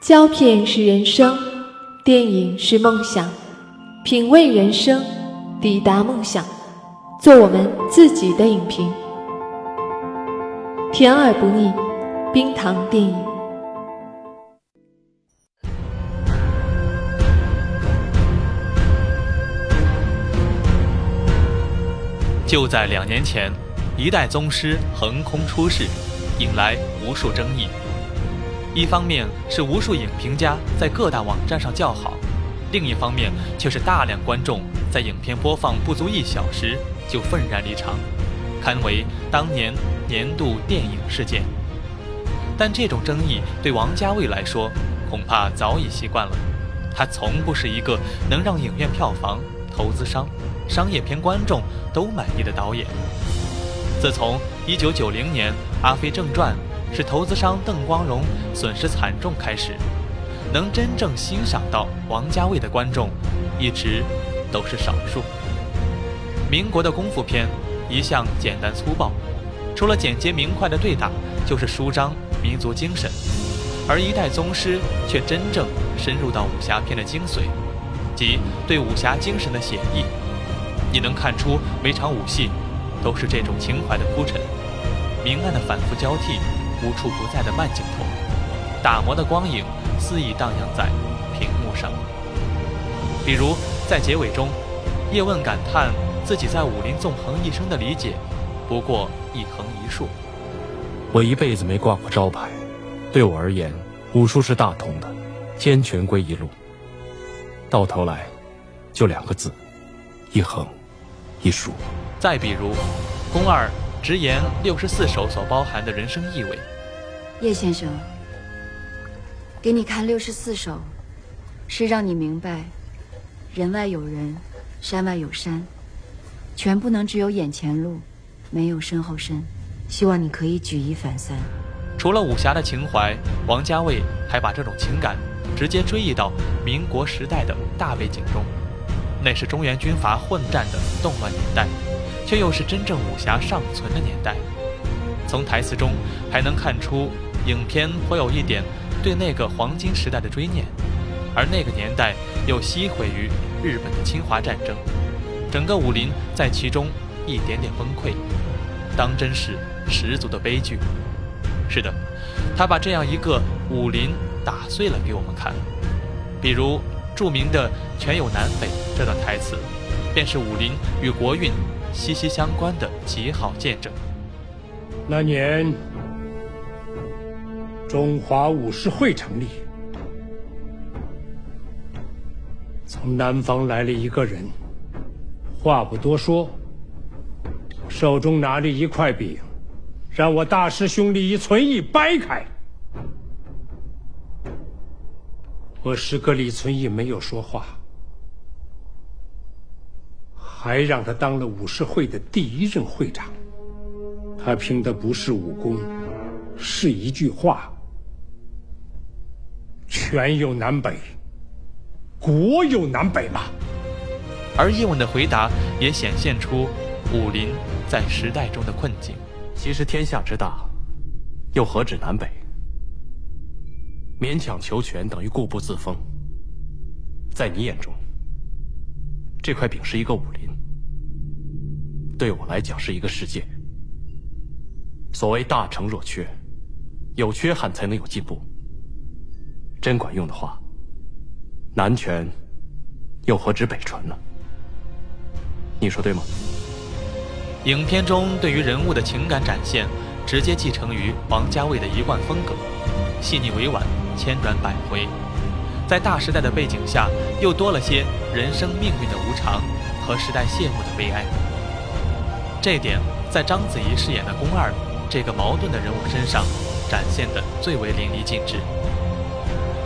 胶片是人生，电影是梦想，品味人生，抵达梦想，做我们自己的影评，甜而不腻，冰糖电影。就在两年前，一代宗师横空出世，引来无数争议。一方面是无数影评家在各大网站上叫好，另一方面却是大量观众在影片播放不足一小时就愤然离场，堪为当年年度电影事件。但这种争议对王家卫来说，恐怕早已习惯了。他从不是一个能让影院票房、投资商、商业片观众都满意的导演。自从1990年《阿飞正传》。是投资商邓光荣损失惨重开始，能真正欣赏到王家卫的观众，一直都是少数。民国的功夫片一向简单粗暴，除了简洁明快的对打，就是舒张民族精神。而一代宗师却真正深入到武侠片的精髓，即对武侠精神的写意。你能看出每场武戏都是这种情怀的铺陈，明暗的反复交替。无处不在的慢镜头，打磨的光影肆意荡漾在屏幕上。比如在结尾中，叶问感叹自己在武林纵横一生的理解，不过一横一竖。我一辈子没挂过招牌，对我而言，武术是大同的，天拳归一路。到头来，就两个字：一横一竖。再比如，宫二。直言六十四首所包含的人生意味。叶先生，给你看六十四首，是让你明白，人外有人，山外有山，全不能只有眼前路，没有身后身。希望你可以举一反三。除了武侠的情怀，王家卫还把这种情感直接追忆到民国时代的大背景中，那是中原军阀混战的动乱年代。却又是真正武侠尚存的年代，从台词中还能看出影片颇有一点对那个黄金时代的追念，而那个年代又熄毁于日本的侵华战争，整个武林在其中一点点崩溃，当真是十足的悲剧。是的，他把这样一个武林打碎了给我们看，比如著名的“全有南北”这段台词，便是武林与国运。息息相关的极好见证。那年，中华武士会成立，从南方来了一个人，话不多说，手中拿着一块饼，让我大师兄李存义掰开。我师哥李存义没有说话。还让他当了武士会的第一任会长。他凭的不是武功，是一句话：“权有南北，国有南北嘛。”而叶问的回答也显现出武林在时代中的困境。其实天下之大，又何止南北？勉强求全等于固步自封。在你眼中？这块饼是一个武林，对我来讲是一个世界。所谓大成若缺，有缺憾才能有进步。真管用的话，南拳又何止北传呢？你说对吗？影片中对于人物的情感展现，直接继承于王家卫的一贯风格，细腻委婉，千转百回。在大时代的背景下，又多了些人生命运的无常和时代谢幕的悲哀。这点在章子怡饰演的宫二这个矛盾的人物身上展现的最为淋漓尽致。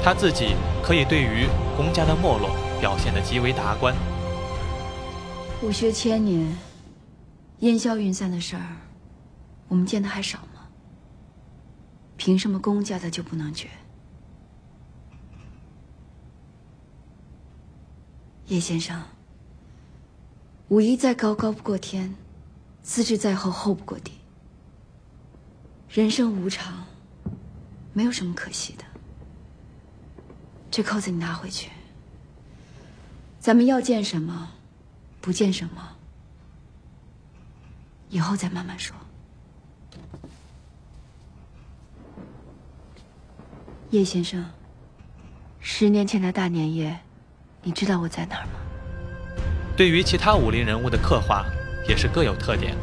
他自己可以对于宫家的没落表现得极为达观。武学千年，烟消云散的事儿，我们见的还少吗？凭什么宫家的就不能绝？叶先生，武艺再高高不过天，资质再厚厚不过地。人生无常，没有什么可惜的。这扣子你拿回去。咱们要见什么，不见什么，以后再慢慢说。叶先生，十年前的大年夜，你知道我在哪儿吗？对于其他武林人物的刻画，也是各有特点，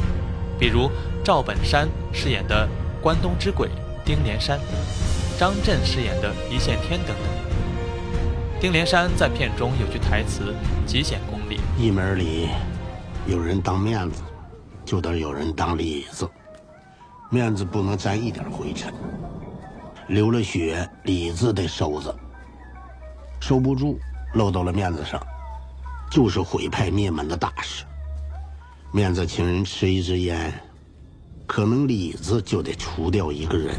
比如赵本山饰演的关东之鬼丁连山，张震饰演的一线天等等。丁连山在片中有句台词极显功力：一门里有人当面子，就得有人当里子，面子不能沾一点灰尘。流了血，里子得收着，收不住，露到了面子上，就是毁派灭门的大事。面子请人吃一支烟，可能里子就得除掉一个人。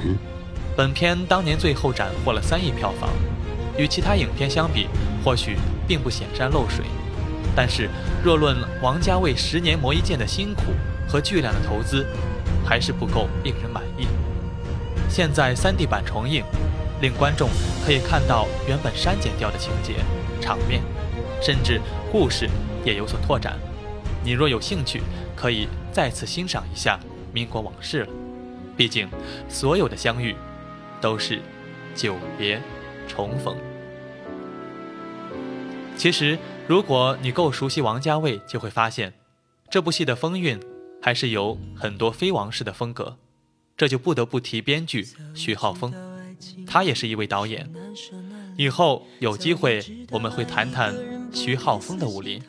本片当年最后斩获了三亿票房，与其他影片相比，或许并不显山露水，但是若论王家卫十年磨一剑的辛苦和巨量的投资，还是不够令人满意。现在 3D 版重映，令观众可以看到原本删减掉的情节、场面，甚至故事也有所拓展。你若有兴趣，可以再次欣赏一下民国往事了。毕竟，所有的相遇，都是久别重逢。其实，如果你够熟悉王家卫，就会发现，这部戏的风韵还是有很多非王式的风格。这就不得不提编剧徐浩峰，他也是一位导演。以后有机会我们会谈谈徐浩峰的武林。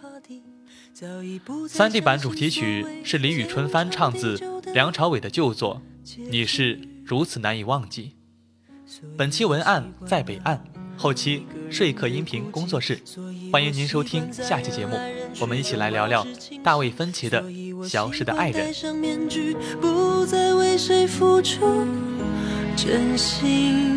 三 D 版主题曲是李宇春翻唱自梁朝伟的旧作《你是如此难以忘记》。本期文案在北岸，后期说客音频工作室，欢迎您收听下期节目，我们一起来聊聊大卫芬奇的《消失的爱人》。再为谁付出真心，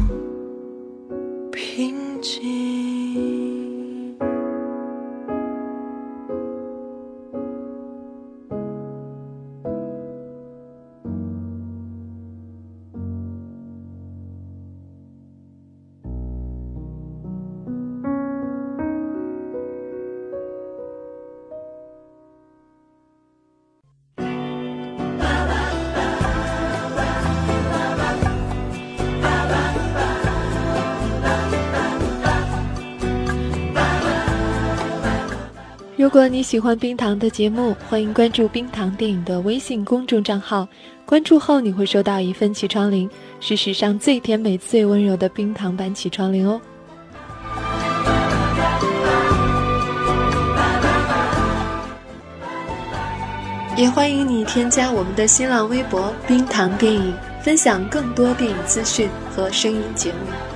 如果你喜欢冰糖的节目欢迎关注冰糖电影的微信公众账号关注后你会收到一份起床铃是史上最甜美最温柔的冰糖版起床铃哦。也欢迎你添加我们的新浪微博冰糖电影分享更多电影资讯和声音节目。